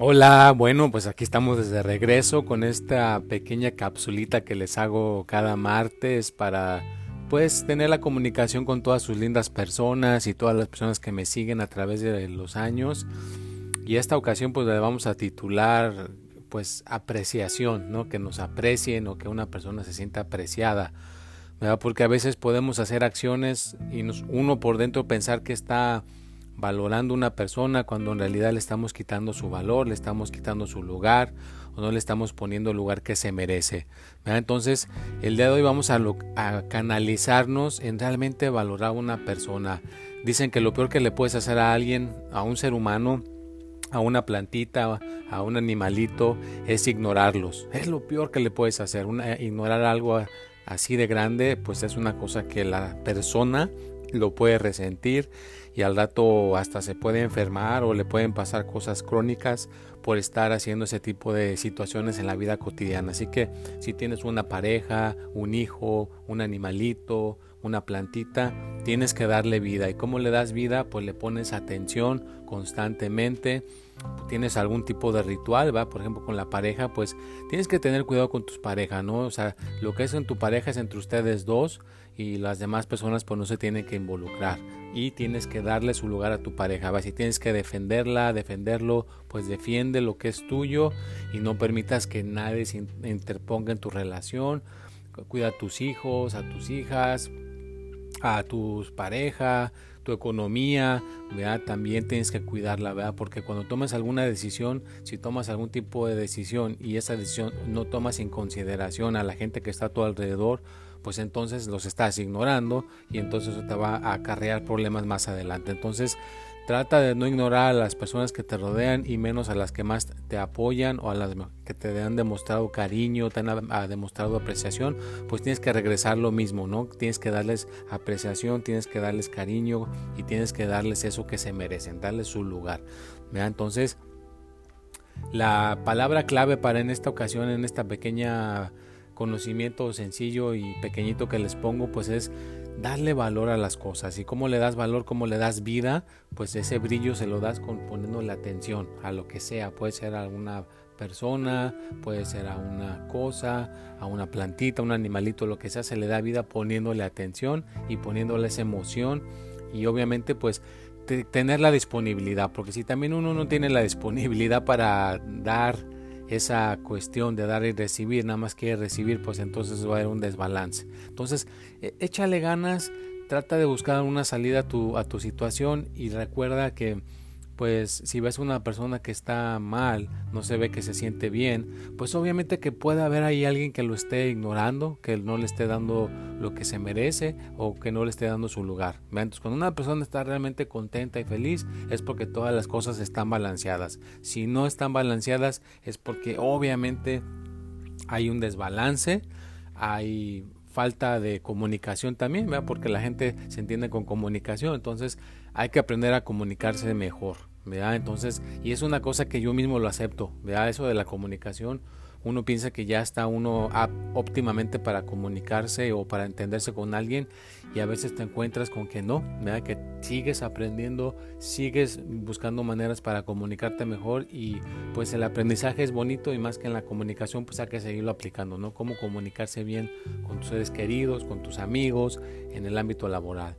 Hola, bueno, pues aquí estamos desde regreso con esta pequeña capsulita que les hago cada martes para pues tener la comunicación con todas sus lindas personas y todas las personas que me siguen a través de los años. Y esta ocasión pues le vamos a titular pues apreciación, ¿no? Que nos aprecien o que una persona se sienta apreciada. ¿verdad? Porque a veces podemos hacer acciones y nos, uno por dentro pensar que está valorando una persona cuando en realidad le estamos quitando su valor, le estamos quitando su lugar o no le estamos poniendo el lugar que se merece. Entonces, el día de hoy vamos a, canalizarnos en realmente valorar a una persona. Dicen que lo peor que le puedes hacer a alguien, a un ser humano, a una plantita, a un animalito, es ignorarlos. Es lo peor que le puedes hacer. ignorar algo así de grande, pues es una cosa que la persona lo puede resentir y al rato hasta se puede enfermar o le pueden pasar cosas crónicas por estar haciendo ese tipo de situaciones en la vida cotidiana. Así que si tienes una pareja, un hijo, un animalito, una plantita, tienes que darle vida. ¿Y cómo le das vida? Pues le pones atención constantemente. Tienes algún tipo de ritual, ¿va? Por ejemplo, con la pareja, pues tienes que tener cuidado con tus parejas, ¿no? O sea, lo que es en tu pareja es entre ustedes dos y las demás personas pues no se tienen que involucrar y tienes que darle su lugar a tu pareja. Si tienes que defenderla, defenderlo, pues defiende lo que es tuyo y no permitas que nadie se interponga en tu relación. Cuida a tus hijos, a tus hijas, a tus pareja, tu economía, ¿verdad? también tienes que cuidarla, ¿verdad? porque cuando tomas alguna decisión, si tomas algún tipo de decisión y esa decisión no tomas en consideración a la gente que está a tu alrededor, pues entonces los estás ignorando y entonces eso te va a acarrear problemas más adelante. Entonces trata de no ignorar a las personas que te rodean y menos a las que más te apoyan o a las que te han demostrado cariño, te han demostrado apreciación, pues tienes que regresar lo mismo, ¿no? Tienes que darles apreciación, tienes que darles cariño y tienes que darles eso que se merecen, darles su lugar. Entonces, la palabra clave para en esta ocasión, en esta pequeña conocimiento sencillo y pequeñito que les pongo, pues es darle valor a las cosas. Y cómo le das valor, cómo le das vida, pues ese brillo se lo das con poniéndole atención a lo que sea. Puede ser a una persona, puede ser a una cosa, a una plantita, un animalito, lo que sea, se le da vida poniéndole atención y poniéndole esa emoción. Y obviamente pues tener la disponibilidad, porque si también uno no tiene la disponibilidad para dar, esa cuestión de dar y recibir, nada más quiere recibir, pues entonces va a haber un desbalance. Entonces, e, échale ganas, trata de buscar una salida a tu, a tu situación y recuerda que pues si ves una persona que está mal, no se ve que se siente bien, pues obviamente que puede haber ahí alguien que lo esté ignorando, que no le esté dando lo que se merece o que no le esté dando su lugar. Entonces, cuando una persona está realmente contenta y feliz es porque todas las cosas están balanceadas. Si no están balanceadas es porque obviamente hay un desbalance, hay falta de comunicación también, ¿verdad? porque la gente se entiende con comunicación, entonces hay que aprender a comunicarse mejor. ¿Verdad? Entonces, y es una cosa que yo mismo lo acepto, ¿verdad? Eso de la comunicación, uno piensa que ya está uno óptimamente para comunicarse o para entenderse con alguien y a veces te encuentras con que no, ¿verdad? Que sigues aprendiendo, sigues buscando maneras para comunicarte mejor y pues el aprendizaje es bonito y más que en la comunicación pues hay que seguirlo aplicando, ¿no? Cómo comunicarse bien con tus seres queridos, con tus amigos, en el ámbito laboral.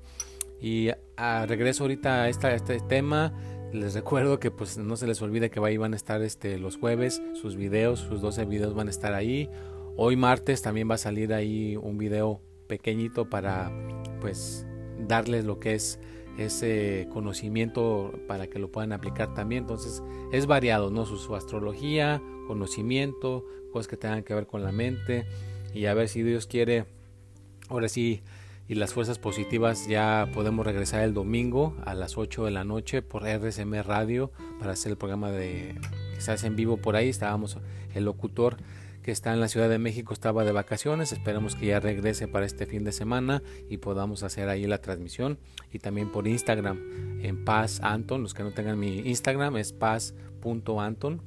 Y a, regreso ahorita a, a este tema les recuerdo que pues no se les olvide que ahí van a estar este, los jueves, sus videos, sus 12 videos van a estar ahí. Hoy martes también va a salir ahí un video pequeñito para pues darles lo que es ese conocimiento para que lo puedan aplicar también. Entonces es variado, ¿no? Su, su, astrología, conocimiento, cosas que tengan que ver con la mente y a ver si Dios quiere, ahora sí y las fuerzas positivas ya podemos regresar el domingo a las 8 de la noche por RSM Radio para hacer el programa de que se hace en vivo por ahí. Estábamos el locutor que está en la Ciudad de México estaba de vacaciones, esperemos que ya regrese para este fin de semana y podamos hacer ahí la transmisión. Y también por Instagram en Paz Anton, los que no tengan mi Instagram es paz.anton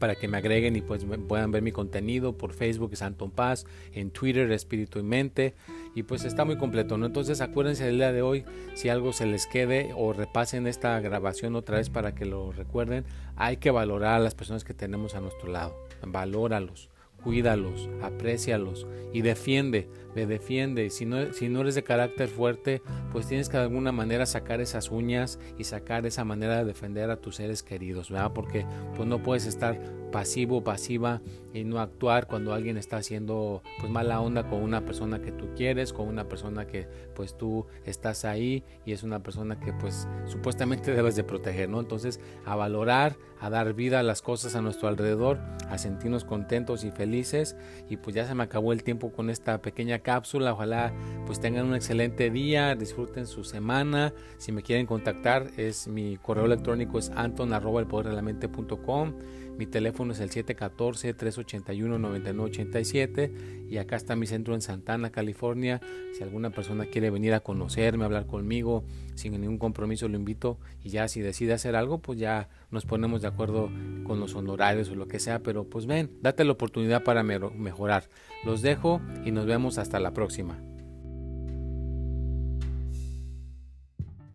para que me agreguen y pues puedan ver mi contenido por Facebook es Anton Paz, en Twitter Espíritu y Mente y pues está muy completo, ¿no? Entonces acuérdense del día de hoy, si algo se les quede o repasen esta grabación otra vez para que lo recuerden, hay que valorar a las personas que tenemos a nuestro lado, valóralos cuídalos, aprécialos y defiende, le defiende. Si no, si no eres de carácter fuerte, pues tienes que de alguna manera sacar esas uñas y sacar esa manera de defender a tus seres queridos, ¿verdad? Porque pues no puedes estar pasivo, pasiva y no actuar cuando alguien está haciendo pues mala onda con una persona que tú quieres, con una persona que pues tú estás ahí y es una persona que pues supuestamente debes de proteger, ¿no? Entonces a valorar, a dar vida a las cosas a nuestro alrededor, a sentirnos contentos y felices y pues ya se me acabó el tiempo con esta pequeña cápsula, ojalá pues tengan un excelente día, disfruten su semana, si me quieren contactar es mi correo electrónico es anton mi teléfono es el 714-381-9987 y acá está mi centro en Santana, California. Si alguna persona quiere venir a conocerme, hablar conmigo, sin ningún compromiso lo invito y ya si decide hacer algo, pues ya nos ponemos de acuerdo con los honorarios o lo que sea, pero pues ven, date la oportunidad para mejorar. Los dejo y nos vemos hasta la próxima.